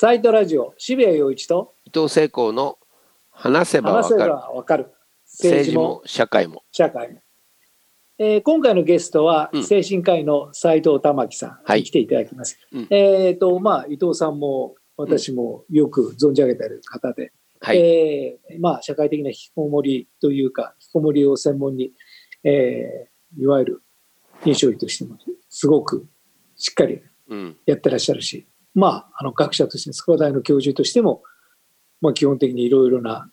サイトラジオ渋谷陽一と伊藤聖光の話せばわかる。ばわかる。政治も社会も。社会も、えー今回のゲストはうん。精神科医の斉藤玉樹さんはい。に来ていただきます、うん。えっ、とまあ伊藤さんも私もよく存じ上げている方で、はい。えーまあ社会的な引きこもりというか引きこもりを専門に、えーいわゆる臨床医としてもすごくしっかりうん。やってらっしゃるし、まあ、あの学者として、筑波大の教授としても、まあ、基本的にいろいろな、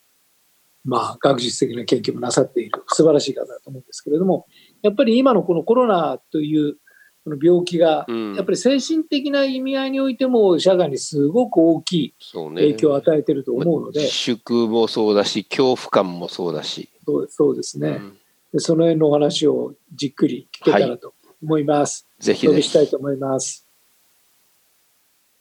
まあ、学術的な研究もなさっている素晴らしい方だと思うんですけれども、やっぱり今のこのコロナというこの病気が、うんやっぱり精神的な意味合いにおいても、社会にすごく大きい。影響を与えていると思うので、自粛もそうだし、恐怖感もそうだし。そうそうですね、うんでその辺のお話をじっくり聞けたらと思います。ぜひぜひお呼びした。いと思います。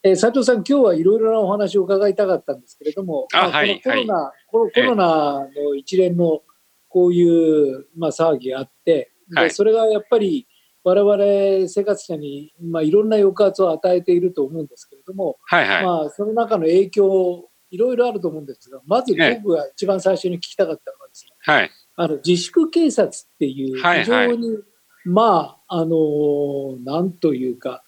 えー、斉藤さん、今日はいろいろなお話を伺いたかったんですけれども、あまはいこのコロナ、コロコロナの一連のこういう、まあ、騒ぎがあって、ではい。それがやっぱり我々生活者に、まあ、いろんな抑圧を与えていると思うんですけれども、はいはい。まあ、その中の影響、いろいろあると思うんですが、まずええ。僕が一番最初に聞きたかったのはですね、はい。あの自粛警察っていうはいはい。非常に、まああのーなんというか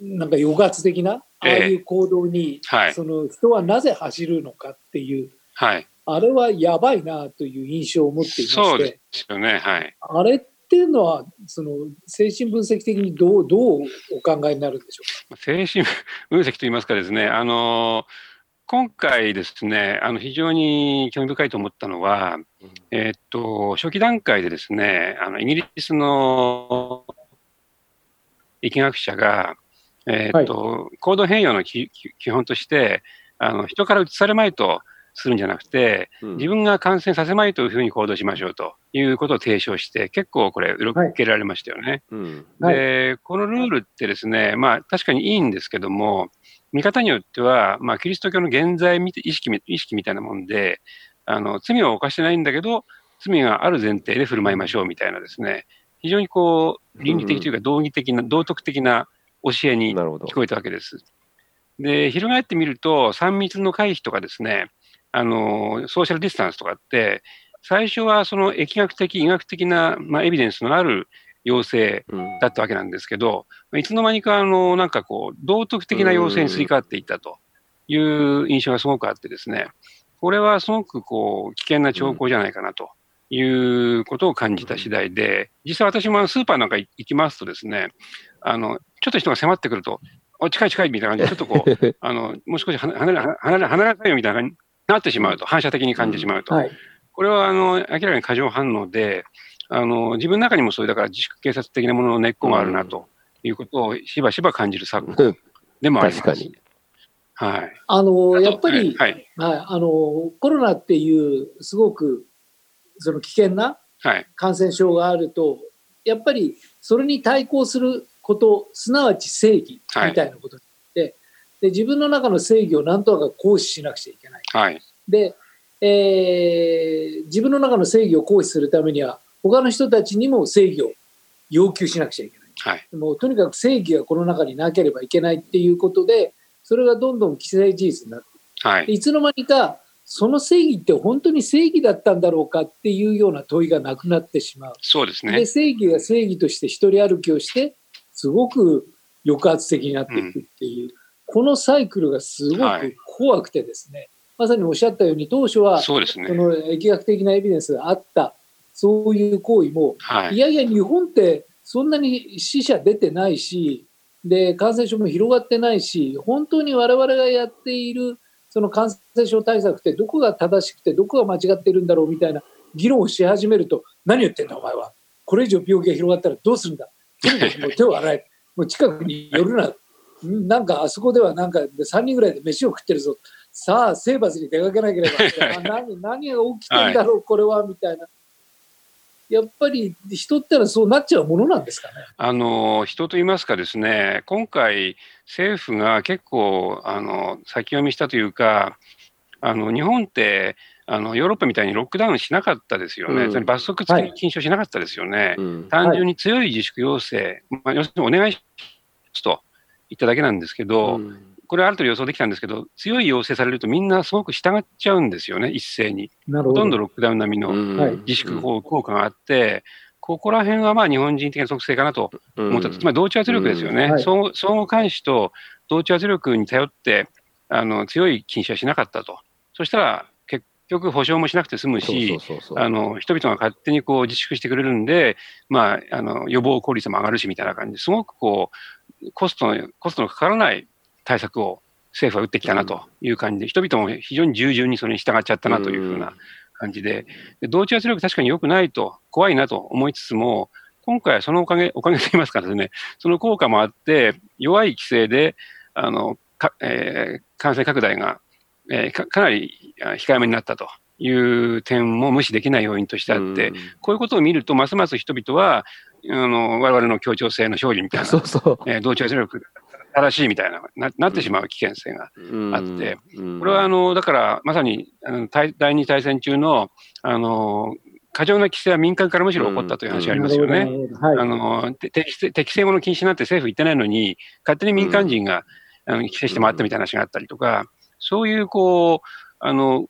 なんか抑圧的なああええいう行動に、はいその人はなぜ走るのかっていうはい。あれはやばいなという印象を持っていまそうしてですよね。はい。あれっていうのはその精神分析的にどうどうお考えになるんでしょ精神分析といいますかですね、あの、今回ですね、あの、非常に興味深いと思ったのは、えーっと、初期段階でですね、あの、イギリスの疫学者が、えーっと、行動変容の基本として、あの、人から移されまいとするんじゃなくて、うん。自分が感染させまいというふうに行動しましょうということを提唱して、結構これ、受けられましたよね。うん。はい。で、このルールってですね、まあ確かにいいんですけども、見方によっては、まあキリスト教の現在み意識み意識みたいなもんで、あの、罪を犯してないんだけど、罪がある前提で振る舞いましょうみたいなですね、非常にこう、倫理的というか道義的な、道徳的な教えに聞。こえたわけです。で、翻ってみると、3密の回避とかですね、あの、ソーシャルディスタンスとかって、最初はその疫学的、医学的な、まあ、エビデンスのある要請うんだったわけなんですけど、いつの間にか、あの、なんかこう、道徳的な要請にすり替わっていったという印象がすごくあってですね、これはすごくこう、危険な兆候じゃないかなということを感じた次第で、実際私もスーパーなんか行きますとですね、あの、ちょっと人が迫ってくると、お近い近いみたいな感じで、ちょっとこう、あの、もう少し離れ、離れ、離れ離れなさいよみたいな感じになってしまうと、反射的に感じてしまうと。うか。はいこれは、あの、明らかに過剰反応で、あの、自分の中にもそういう、だから自粛警察的なものの根っこがあるな、ということをしばしば感じる昨今でもあります。確かに。はい。あのやっぱり、はい。はい、あのコロナっていうすごくその危険なはい。感染症があるとやっぱりそれに対抗することすなわち正義みたいなことになって、で自分の中の正義を何とか行使しなくちゃいけない。はい。で、えー自分の中の正義を行使するためには他の人たちにも正義を要求しなくちゃいけない。はい。もうとにかく正義がこの中になければいけないっていうことでそれがどんどん既成事実になってはい。いつの間にかその正義って本当に正義だったんだろうかっていうような問いがなくなってしまう。そうですねで。正義が正義として一人歩きをしてすごく抑圧的になっていくっていう、このサイクルがすごくはい怖くてですね、まさにおっしゃったように当初はそうですね。その疫学的なエビデンスがあったそういう行為もはいい。やいや日本ってそんなに死者出てないしで感染症も広がってないし本当に我々がやっているその感染症対策ってどこが正しくてどこが間違ってるんだろうみたいな議論をし始めると何言ってんだお前はこれ以上病気が広がったらどうするんだもう手を洗え。もう近くに寄るな。うんなんかあそこではなんか3人ぐらいで飯を食ってるぞ。さあ征伐に出かけなければ。あ何何が起きてんだろうこれはみたいな。やっぱり人ってのはそうなっちゃうものなんですかね。あの、人といいますかですね、今回、政府が結構、あの、先読みしたというか、あの、日本って、あの、ヨーロッパみたいにロックダウンしなかったですよね。うん。それ罰則付きの禁止をしなかったですよね。うん。単純に強い自粛要請、まあ、要するにお願いしますと言っただけなんですけど、うん。これある程度予想できたんですけど、強い要請されるとみんなすごく従っちゃうんですよね、一斉に。ほど。ほとんどロックダウン並みのうん。はい。自粛効果があって、ここら辺はまあ日本人的な特性かなと思ったと、つまり同調圧力ですよね、うん。はい。相互監視と同調圧力に頼ってあの強い禁止はしなかったと、そしたら結局、保証もしなくて済むし、あの人々が勝手にこう自粛してくれるんで、まあ、あの予防効率も上がるしみたいな感じですごくこうコストのコストのかからない対策を政府は打ってきたなという感じで、人々も非常に従順にそれに従っちゃったなというふうな感じで、で同調圧力確かに良くないと、怖いなと思いつつも、今回はそのおかげ、おかげと言いますかですね、その効果もあって、弱い規制で、あの、かえー感染拡大が、えーかかなりあ控えめになったという点も無視できない要因としてあって、こういうことを見ると、ますます人々は、あの我々の協調性の勝利みたいな、そうそう。えー同調圧力が正しいみたいなな、なってしまう危険性があって、うん。これはあのだからまさにあの対第二大戦中のあの過剰な規制は民間からむしろ起こったという話がありますよね。適正適正物禁止なんて政府言ってないのに、勝手に民間人が、あの規制して回ったみたいな話があったりとか、そういうこうあの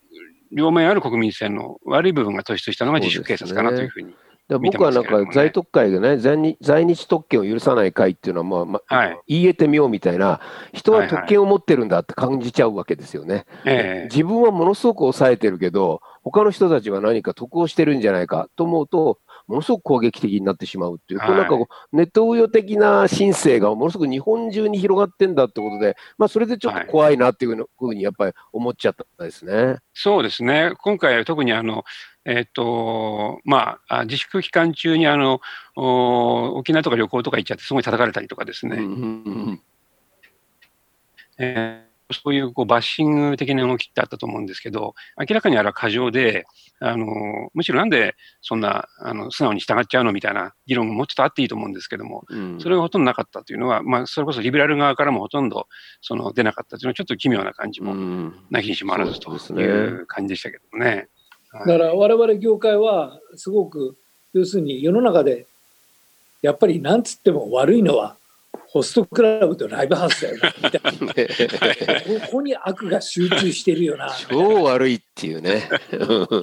両面ある国民性の悪い部分が突出したのが自主警察かなというふうに。だから僕はなんか在特会がね在日、在日特権を許さない会っていうのは、まあまあはい言い得てみようみたいな、人は特権を持ってるんだって感じちゃうわけですよね。ええ自分はものすごく抑えてるけど、他の人たちは何か得をしてるんじゃないかと思うと、ものすごく攻撃的になってしまうっていう、こうなんかこうネット運用的な申請がものすごく日本中に広がってんだってことで、まあ、それでちょっと怖いなっていうふうにやっぱり思っちゃったですね。そうですね、今回、特にあの、えっとまあ、あ自粛期間中にあのお沖縄とか旅行とか行っちゃって、すごい叩かれたりとかですね、うんうん。えーそういうこうバッシング的な動きってあったと思うんですけど、明らかにあれは過剰で、あのむしろなんでそんなあの素直に従っちゃうのみたいな議論ももうちょっとあっていいと思うんですけども、うん。それがほとんどなかったというのは、まあ、それこそリベラル側からもほとんどその出なかったというのは、ちょっと奇妙な感じもうん。なきにしもあらずという感じでしたけどね。だから我々業界はすごく要するに世の中でやっぱりなんつっても悪いのはホストクラブとライブハウスだよな みたいなここに悪が集中してるよな超悪いっていうね。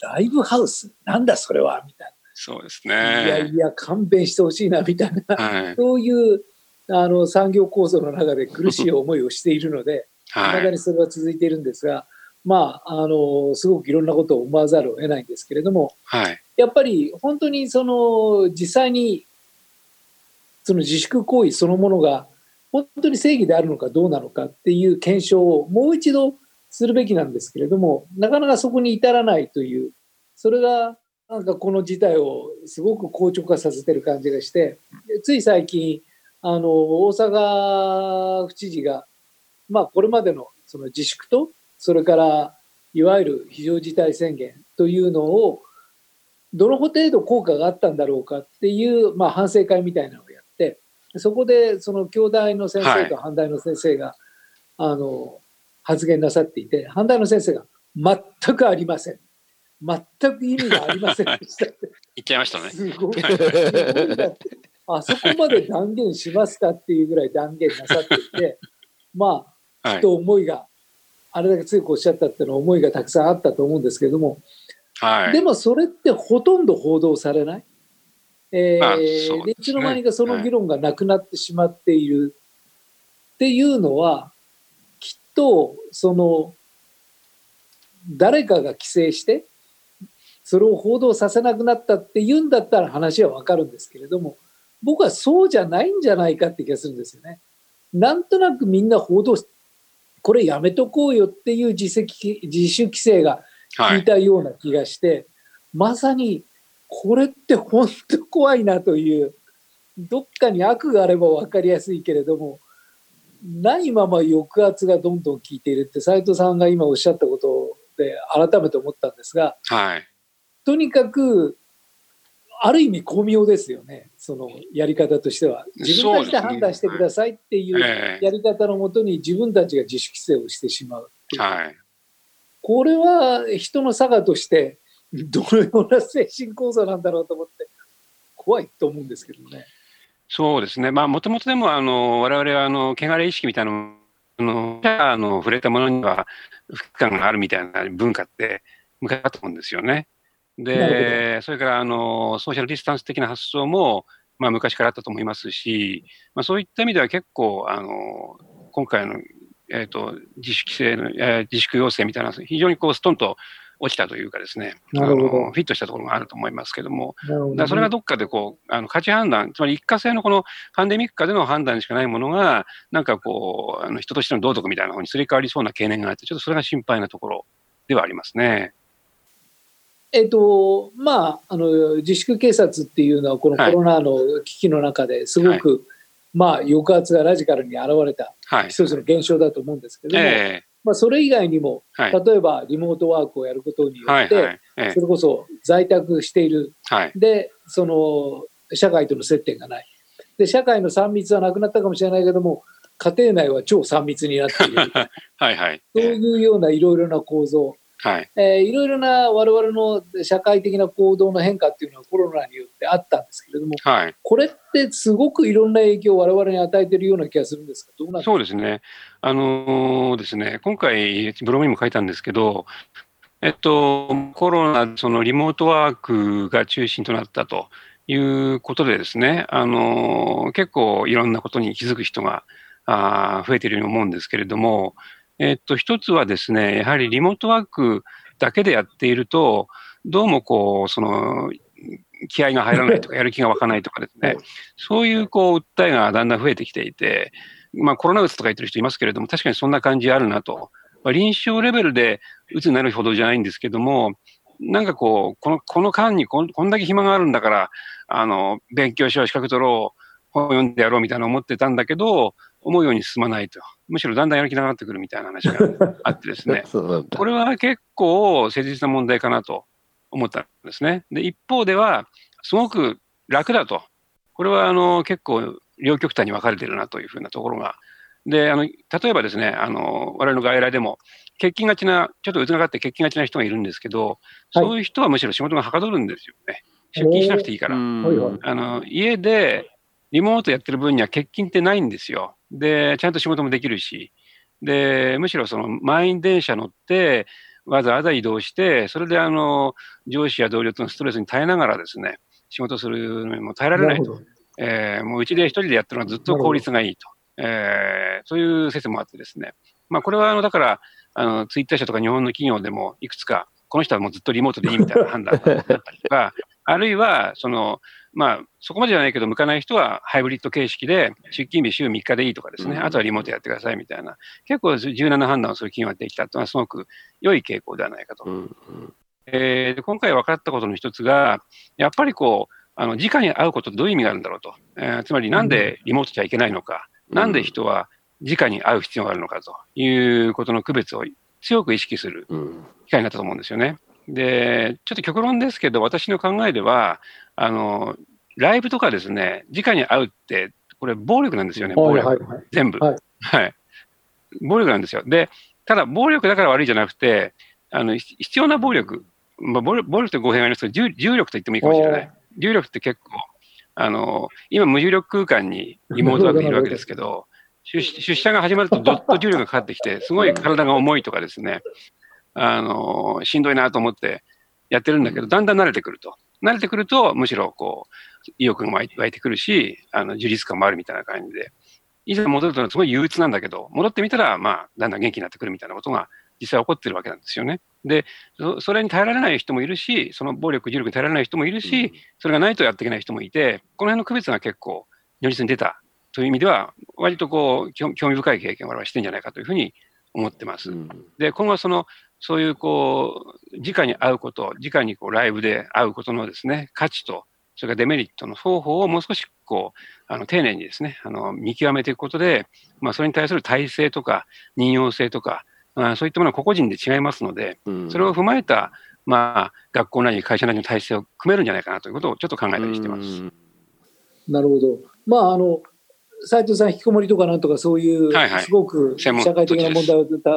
ライブハウス？なんだそれは？みたいそうですな、いやね。いや勘弁してほしいなみたいなはい。そういうあの産業構造の中で苦しい思いをしているのでいまはい。だにそれは続いているんですがまああのすごくいろんなことを思わざるを得ないんですけれどもはい。やっぱり本当にその実際にその自粛行為そのものが本当に正義であるのかどうなのかっていう検証をもう一度するべきなんですけれどもなかなかそこに至らないというそれがなんかこの事態をすごく硬直化させてる感じがしてつい最近あの大阪府知事がまあこれまでのその自粛とそれからいわゆる非常事態宣言というのをどの程度効果があったんだろうかっていう、まあ、反省会みたいなのをそこでその京大の先生と阪大の先生が、あの発言なさっていて阪大の先生が全くありません全く意味がありませんでしたって 言っちゃいましたね。すごいあそこまで断言しますかっていうぐらい断言なさっていて まあはい。きっと思いがあれだけ強くおっしゃったっていうのは思いがたくさんあったと思うんですけれどもはい。でもそれってほとんど報道されない。えまあーねでいつの間にかその議論がなくなってしまっているっていうのは、きっとその誰かが規制してそれを報道させなくなったっていうんだったら話はわかるんですけれども僕はそうじゃないんじゃないかって気がするんですよね。なんとなくみんな報道しこれやめとこうよっていう自責自主規制が聞いはい。たような気がして、まさにこれって本当怖いなというどっかに悪があれば分かりやすいけれどもないまま抑圧がどんどん効いているって斉藤さんが今おっしゃったことで改めて思ったんですがはい。とにかくある意味巧妙ですよねそのやり方としては自分たちで判断してくださいっていうええやり方のもとに自分たちが自主規制をしてしまううはい。これは人の差がとしてどのような精神構造なんだろうと思って怖いと思うんですけどね。そうですね。まあ、もともとでも、あの、我々は、あの、汚れ意識みたいなのあの、あの触れたものには不機感があるみたいな文化って昔だと思うんですよね。で、それからあのソーシャルディスタンス的な発想も、まあ、昔からあったと思いますし、まあ、そういった意味では結構、あの今回の、えーと、自主規制の、えー、自粛要請みたいな、非常にこうストンと落ちたというかですね、あのフィットしたところがあると思いますけども、どだそれがどっかでこうあの価値判断、つまり一過性のこのパンデミック下での判断しかないものが、なんかこう、あの人としての道徳みたいな方にすり替わりそうな懸念があって、ちょっとそれが心配なところではありますね。えっとまあ、あの自粛警察っていうのはこのコロナの危機の中ですごく、はい、まあ、抑圧がラジカルに現れた一つの現象だと思うんですけども、えー、まあ、それ以外にも、はい、例えばリモートワークをやることによって、はいはい。えー、それこそ在宅している、でその社会との接点がない。で社会の3密はなくなったかもしれないけども家庭内は超3密になっている。はい、はい、そういうようないろいろな構造はい。えー、いろいろな我々の社会的な行動の変化っていうのはコロナによってあったんですけれども、はい、これってすごくいろんな影響を我々に与えているような気がするんですが、どうなんそうですね。あのー、ですね、今回、ブログにも書いたんですけど、えっと、コロナ、そのリモートワークが中心となったということでですね、あのー、結構いろんなことに気づく人があ増えているように思うんですけれども、えっと、一つはですね、やはりリモートワークだけでやっていると、どうもこう、その、気合が入らないとか、やる気が湧かないとかですね、そういうこう、訴えがだんだん増えてきていて、まあコロナうつとか言ってる人いますけれども、確かにそんな感じあるなと。まあ、臨床レベルでうつになるほどじゃないんですけども、なんかこう、この、この間にこんこんだけ暇があるんだから、あの、勉強しよう、資格取ろう、本読んでやろうみたいな思ってたんだけど、思うように進まないと。むしろだんだんやる気なくなってくるみたいな話があってですね。これは結構切実な問題かなと思ったんですね。で、一方では、すごく楽だと。これはあの結構両極端に分かれてるなというふうなところが。で、あの、例えばですね、あの、我々の外来でも、欠勤がちな、ちょっとうつがかって欠勤がちな人がいるんですけど、そういう人はむしろ仕事がはかどるんですよね。出勤しなくていいから。あの家でリモートやってる分には欠勤ってないんですよ。で、ちゃんと仕事もできるし、で、むしろその満員電車乗って、わざわざ移動して、それであの、上司や同僚とのストレスに耐えながらですね、仕事するのにも耐えられないと。えー、もううちで一人でやってるのはずっと効率がいいと。えー、そういう説もあってですね。まあこれはあの、だから、あの、ツイッター社とか日本の企業でもいくつか、この人はもうずっとリモートでいいみたいな判断だったりとか、あるいは、その、まあ、そこまでじゃないけど、向かない人はハイブリッド形式で、出勤日週3日でいいとかですね、あとはリモートやってくださいみたいな、結構柔軟な判断をする企業ができたというのは、すごく良い傾向ではないかと。うんえー、で今回分かったことの一つが、やっぱりこう、あの直に会うことってどういう意味があるんだろうと、えー、つまりなんでリモートじゃいけないのか、うん、なんで人は直に会う必要があるのかということの区別を強く意識する機会になったと思うんですよね。で、ちょっと極論ですけど、私の考えでは、あの、ライブとかですね、直に会うって、これ暴力なんですよね、暴力。はいはい、全部、はい、はい。暴力なんですよ。で、ただ暴力だから悪いじゃなくて、あの、必要な暴力。まあ、暴力暴力って語弊がありますけど、重重力と言ってもいいかもしれない。重力って結構、あの、今無重力空間にリモートワークいるわけですけど、出出社が始まるとどっと重力がかかってきて、すごい体が重いとかですね、あの、しんどいなと思ってやってるんだけど、だんだん慣れてくると。慣れてくると、むしろこう、意欲が湧いてくるし、あの、充実感もあるみたいな感じで、いざ戻るとすごい憂鬱なんだけど、戻ってみたら、まあ、だんだん元気になってくるみたいなことが実際起こってるわけなんですよね。で、それに耐えられない人もいるし、その暴力、重力に耐えられない人もいるし、それがないとやっていけない人もいて、この辺の区別が結構、如実に出たという意味では、割とこう、興味深い経験を我々はしてんじゃないかというふうに思ってます。で、今後はその、そういうこう、直に会うこと、直にこうライブで会うことのですね、価値と、それからデメリットの双方をもう少しこう、あの、丁寧にですね、あの、見極めていくことで、まあ、それに対する体制とか、任用性とか、あそういったものは個々人で違いますので、それを踏まえた、まあ、学校なり会社なりの体制を組めるんじゃないかなということをちょっと考えたりしてます。なるほど。まあ、あの、斉藤さん、引きこもりとかなんとかそういう、すごく社会的な問題をた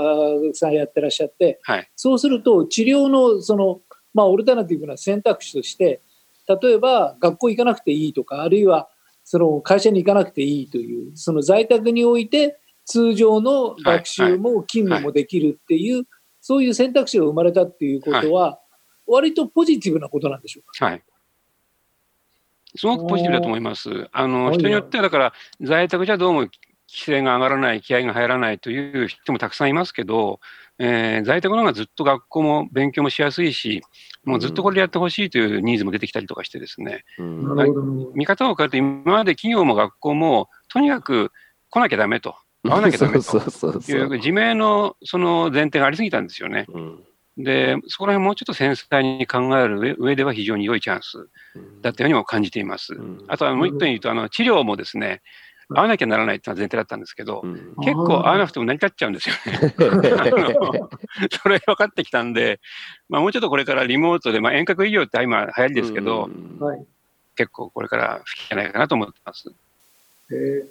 くさんやってらっしゃって、はい、そうすると治療のその、まあ、オルタナティブな選択肢として、例えば学校行かなくていいとか、あるいはその会社に行かなくていいという、その在宅において通常の学習も勤務もできるっていう、そういう選択肢が生まれたっていうことは、割とポジティブなことなんでしょうか？はいすごくポジティブだと思います。あの人によっては、だから在宅じゃどうも規制が上がらない、気合が入らないという人もたくさんいますけど、えー、在宅の方がずっと学校も勉強もしやすいし、もうずっとこれでやってほしいというニーズも出てきたりとかしてですね、うん、見方を変えると、今まで企業も学校も、とにかく来なきゃだめと、会わなきゃだめと。いう自明のその前提がありすぎたんですよね。うんで、そこら辺もうちょっと繊細に考える上では非常に良いチャンスだったようにも感じています。うん、あとはもう一点言うと、あの治療もですね、会わなきゃならないっていうのは前提だったんですけど、うん、結構会わなくても成り立っちゃうんですよね。それ分かってきたんで、まあ、もうちょっとこれからリモートで、まあ、遠隔医療って今流行りですけど、うん、結構これから吹きじゃないかなと思ってます。え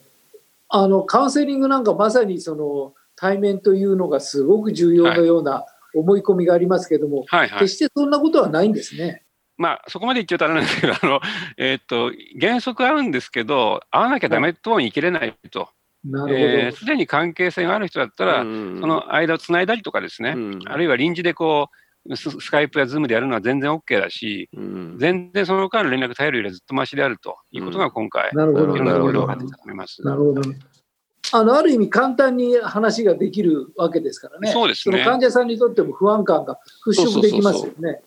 あのカウンセリングなんかまさにその対面というのがすごく重要のような思い込みがありますけれども、はいはい、決してそんなことはないんですね。まあ、そこまで言っちゃうとあれなんですけど、あの、えー、っと、原則あるんですけど、会わなきゃダメとも言い切れないと。なるほど。えー、すでに関係性がある人だったら、その間をつないだりとかですね、あるいは臨時でこう、ススカイプやズームでやるのは全然 OK だし、全然その間の連絡頼るよりはずっとましであるということが今回、なるほどいろんなところで分かってきたと思います。なるほど。あのある意味簡単に話ができるわけですからね。そうですね。その患者さんにとっても不安感が払拭できますよね。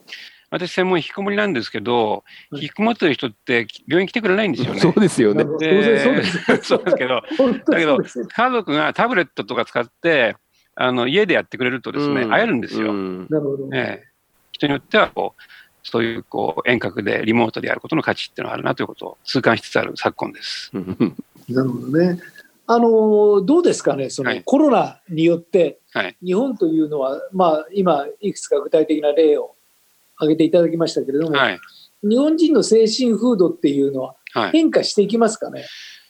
私、専門引きこもりなんですけど、引きこもってる人って病院来てくれないんですよね。そうですよね。そうですそうですけど、だけど、家族がタブレットとか使って、あの家でやってくれるとですね、会えるんですよ。なるほど。ええ人によってはこう、そういうこう遠隔でリモートでやることの価値っていうのがあるなということを痛感しつつある昨今です。なるほどね。あのどうですかね、そのコロナによって、日本というのは、まあ、今、いくつか具体的な例を挙げていただきましたけれども、はい、日本人の精神風土っていうのは変化していきますかね？はい、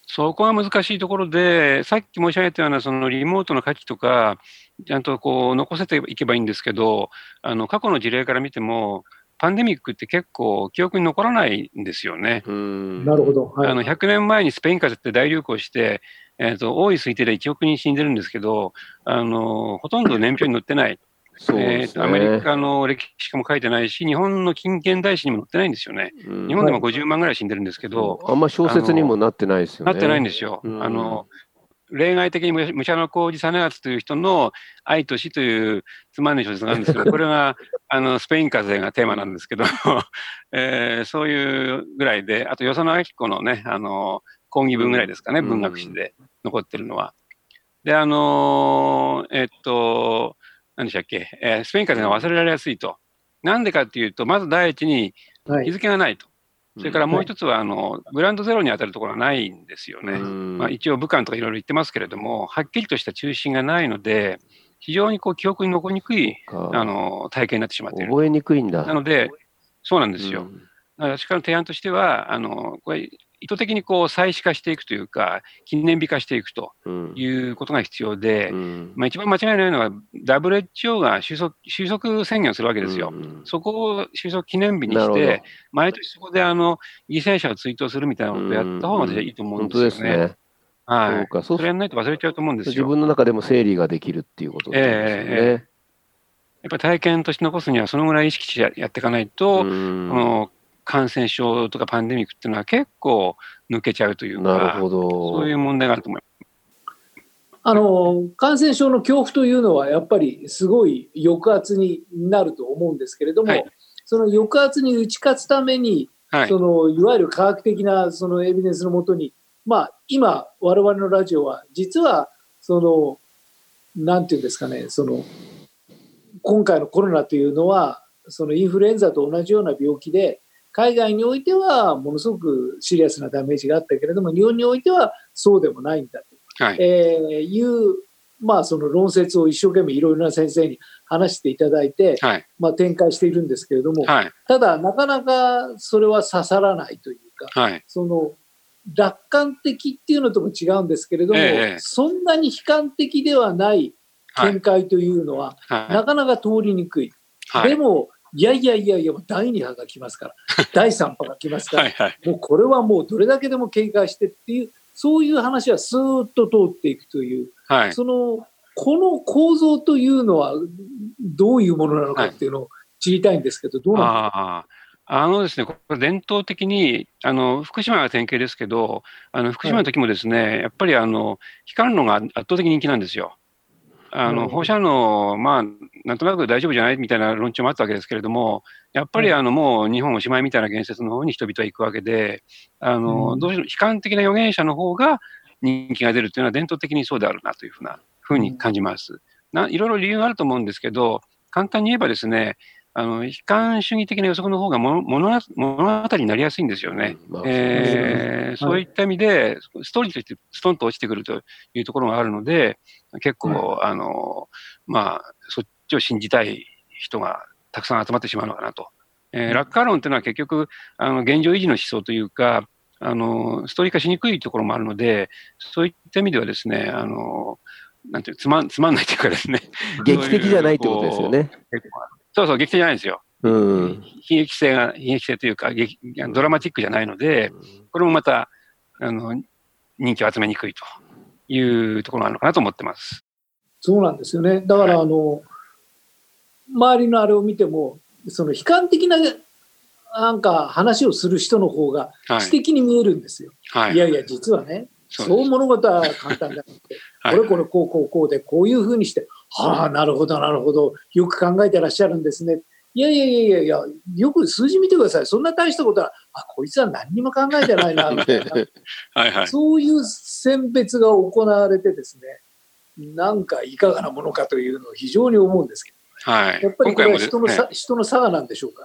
そこが難しいところで、さっき申し上げたようなそのリモートの価値とか、ちゃんとこう残せていけばいいんですけど、あの過去の事例から見ても、パンデミックって結構記憶に残らないんですよね。なるほど。はい、あの100年前にスペイン風邪って大流行して、えーと、多い推定で1億人死んでるんですけど、あのほとんど年表に載ってない。そうね、えー、アメリカの歴史も書いてないし、日本の近現代史にも載ってないんですよね。うん、日本でも50万ぐらい死んでるんですけど、あんま小説にもなってないですよね。なってないんですよ。うん、あの例外的に武者の工事実篤という人の愛と死というつまんない小説があるんですけど、これがあのスペイン風邪がテーマなんですけど、えー、そういうぐらいで、あと与謝野明子のね、あの講義文ぐらいですかね、文学史で残ってるのは。で、あのー、えっと、何でしたっけ、えー、スペイン風邪が忘れられやすいと。なんでかっていうと、まず第一に日付がないと。はい、それからもう一つは、あの、グランドゼロに当たるところはないんですよね。まあ、一応武漢とかいろいろ言ってますけれども、はっきりとした中心がないので、非常にこう記憶に残りにくいあの体験になってしまっている。覚えにくいんだ。なので、そうなんですよ。私からの提案としては、あのこれ意図的にこう再視化していくというか、記念日化していくということが必要で、うん、まあ、一番間違いないのは、WHO が収束収束宣言をするわけですよ。うん、そこを収束記念日にして、毎年そこであの犠牲者を追悼するみたいなことをやった方が私はいいと思うんですよね。うん、ね。はい、そうかそれやらないと忘れちゃうと思うんですよ。自分の中でも整理ができるっていうことですね。えー、やっぱり体験として残すには、そのぐらい意識してやっていかないと、うん、の感染症とかパンデミックっていうのは結構抜けちゃうというか、なるほど。そういう問題があると思います。あの感染症の恐怖というのはやっぱりすごい抑圧になると思うんですけれども、はい、その抑圧に打ち勝つために、はい、そのいわゆる科学的なそのエビデンスのもとに、まあ、今我々のラジオは実はそのなんていうんですかねその今回のコロナというのはそのインフルエンザと同じような病気で海外においてはものすごくシリアスなダメージがあったけれども日本においてはそうでもないんだと、はい。えー、いう、まあ、その論説を一生懸命いろいろな先生に話していただいて、はい、まあ、展開しているんですけれども、はい、ただなかなかそれは刺さらないというか、はい、その楽観的っていうのとも違うんですけれども、えー、そんなに悲観的ではない見解というのは、なかなか通りにくい。でもいやいやいやいや、第2波が来ますから、第3波が来ますから、はいはい、もうこれはもうどれだけでも警戒してっていう、そういう話はスーッと通っていくという、はい。その、この構造というのはどういうものなのかっていうのを知りたいんですけど、どうなんですか？ああ。あのですね、これ伝統的に、あの、福島が典型ですけど、あの、福島の時もですね、やっぱりあの、光るのが圧倒的に人気なんですよ。あの、放射能、まあ、なんとなく大丈夫じゃないみたいな論調もあったわけですけれども、やっぱりはいあの、もう日本おしまいみたいな言説の方に人々は行くわけで、あうの、ん。どうしても悲観的な預言者の方が人気が出るというのは伝統的にそうであるなというふうな、ふうに感じます。ないろいろ理由があると思うんですけど、簡単に言えばですね、あの、悲観主義的な予測の方がもの物語物語になりやすいんですよね。まあえーそういった意味で、ストーリーとしてストンと落ちてくるというところがあるので、結構、あの、まあ、そっちを信じたい人がたくさん集まってしまうのかなと。えー楽観論っていうのは結局、あの、現状維持の思想というか、あの、ストーリー化しにくいところもあるので、そういった意味ではですね、あの、なんていう、つまん、つまんないというかですね。劇的じゃないってことですよね。結構そうそう、劇的じゃないんですよ。うん。悲劇性が、悲劇性というか、劇ドラマチックじゃないので、これもまた、あの、人気を集めにくいというところなのかなと思ってます。そうなんですよね。だから、あの、周りのあれを見ても、その悲観的な、なんか話をする人の方がはい知。的に見えるんですよ。はい。いやいや、実はね、そう物事は簡単だって、はいこれこれこうこうこうで、こういうふうにして、はあ、なるほど、なるほど、よく考えてらっしゃるんですね。いやいやいやいやよく数字見てください。そんな大したことは、あ、こいつは何にも考えてないな、みたいな。はいはい。そういう選別が行われてですね、なんかいかがなものかというのを非常に思うんですけはい。ど、やっぱりこれは人のさ、ね、人の差がなんでしょうか？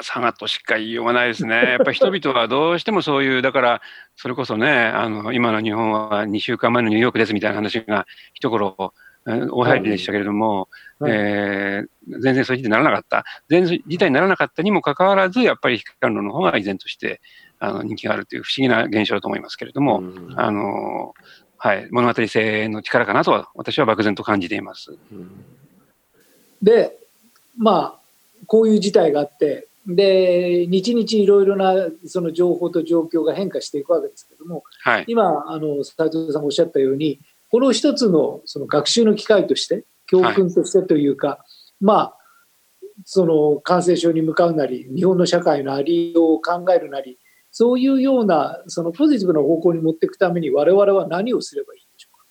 差がとしか言いようがないですね。やっぱり人々はどうしてもそういう、だから、それこそね、あの、今の日本は2週間前のニューヨークですみたいな話が一頃、えーお入りでしたけれども、はいえー全然そういう事態にならなかった。全然事態にならなかったにもかかわらず、やっぱり悲観論の方が依然として、あの、人気があるという不思議な現象だと思いますけれども、うんあの、はい、物語性の力かなとは、私は漠然と感じています。で、まあ、こういう事態があって、で、日々いろいろなその情報と状況が変化していくわけですけども、はい。今、あの、斉藤さんがおっしゃったように、この一つのその学習の機会として、教訓としてというか、まあ、その感染症に向かうなり、日本の社会のありようを考えるなり、そういうような、そのポジティブな方向に持っていくために、我々は何をすればいいんでしょうか？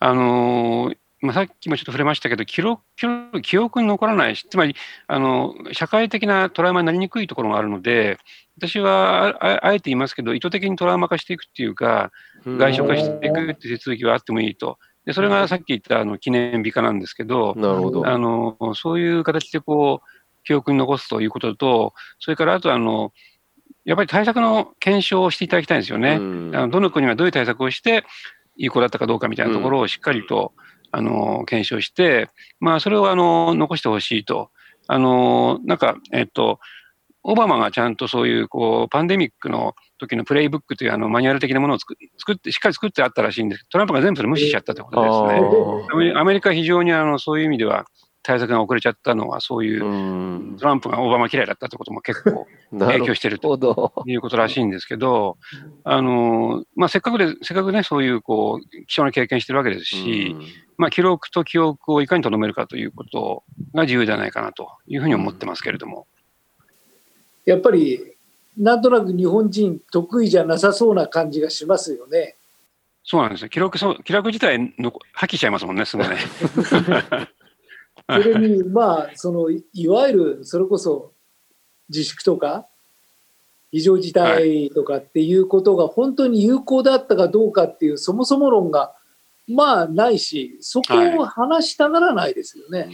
あのーまあ、さっきもちょっと触れましたけど、記録記録記憶に残らないし、つまりあの社会的なトラウマになりにくいところがあるので、私はあああえて言いますけど、意図的にトラウマ化していくっていうか、外食化していくっていう手続きはあってもいいと。でそれがさっき言ったあの記念日化なんですけど、なるほど。あのそういう形でこう記憶に残すということと、それからあとあの、やっぱり対策の検証をしていただきたいんですよね。うんあのどの国がどういう対策をして、有効だったかどうかみたいなところをしっかりと、あの検証して、まあ、それをあの残してほしいと。あのなんか、えっと、オバマがちゃんとそういうこうパンデミックの時のプレイブックというあのマニュアル的なものを作作って、しっかり作ってあったらしいんですけど、トランプが全部それ無視しちゃったということですね。アメリカは非常にあのそういう意味では対策が遅れちゃったのは、そういうう、んトランプがオバマ嫌いだったということも結構影響してると。いうことらしいんですけど、あの、まあ、せっかくで、せっかくね、そういう、こう、貴重な経験してるわけですし、まあ、記録と記憶をいかに留めるかということが重要じゃないかなというふうに思ってますけれども。やっぱり、なんとなく日本人得意じゃなさそうな感じがしますよね。そうなんですよ。記録、そう、記録自体の破棄しちゃいますもんね、すぐね。それに、まあ、その、いいわゆる、それこそ、自粛とか、非常事態とかっていうことが本当に有効だったかどうかっていう、そもそも論が、まあ、ないし、そこを話したがらないですよね。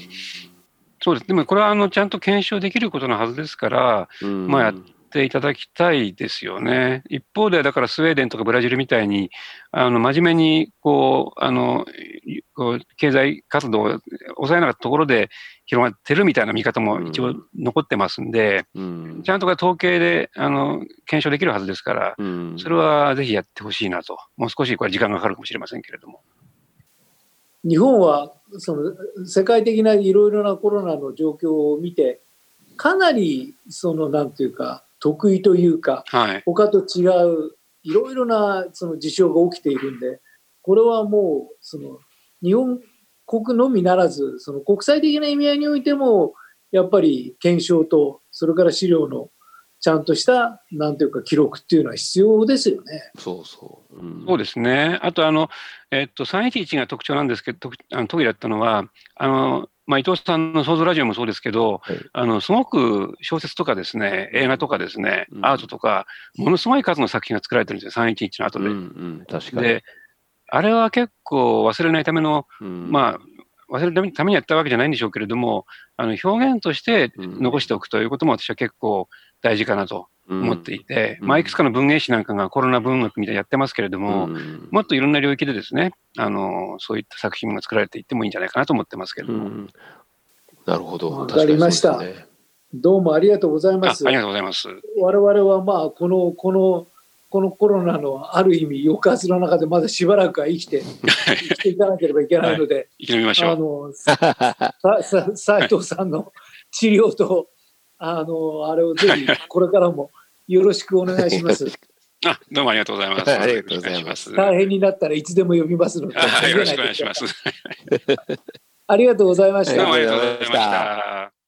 そうです。でも、これは、あの、ちゃんと検証できることのはずですから、まあやっていただきたいですよね。一方で、だからスウェーデンとかブラジルみたいに、あの、真面目に、こう、あの、こう経済活動を抑えなかったところで広がってるみたいな見方も一応残ってますんで、うんちゃんとこれ統計で、あの、検証できるはずですから、うんそれはぜひやってほしいなと。もう少しこれ時間がかかるかもしれませんけれども。日本は、その、世界的ないろいろなコロナの状況を見て、かなり、その、なんていうか、得意というか、はい。他と違ういろいろなその事象が起きているんで、これはもう、その、日本国のみならず、その国際的な意味合いにおいても、やっぱり検証と、それから資料のちゃんとした、なんていうか、記録っていうのは必要ですよね。そうそう。うん、そうですね。あと、あの、えっと、311が特徴なんですけど、あの特技だったのは、あの、まあ、伊藤さんの創造ラジオもそうですけど、はい、あの、すごく小説とかですね、映画とかですね、うん、アートとか、ものすごい数の作品が作られてるんですよ、311の後で。うんうん、確かに。で、あれは結構忘れないための、うん、まあ、忘れるためにやったわけじゃないんでしょうけれども、あの表現として残しておくということも私は結構大事かなと思っていて、うん、まあ、いくつかの文芸誌なんかがコロナ文学みたいにやってますけれども、うん、もっといろんな領域でですね、あの、そういった作品が作られていってもいいんじゃないかなと思ってますけれども。うん、なるほど。わかりました、どうもありがとうございます。ありがとうございます。我々はまあ、この、この、このコロナのある意味抑圧の中でまだしばらくは生きて、生きていかなければいけないので、はい、生き延びましょう。あの、さ、斉藤さんの治療と、あの、あれをぜひ、これからもよろしくお願いします。あ、どうもありがとうございます。ありがとうございます。大変になったらいつでも呼びますので。よろしくお願いします。ありがとうございました。どうもありがとうございました。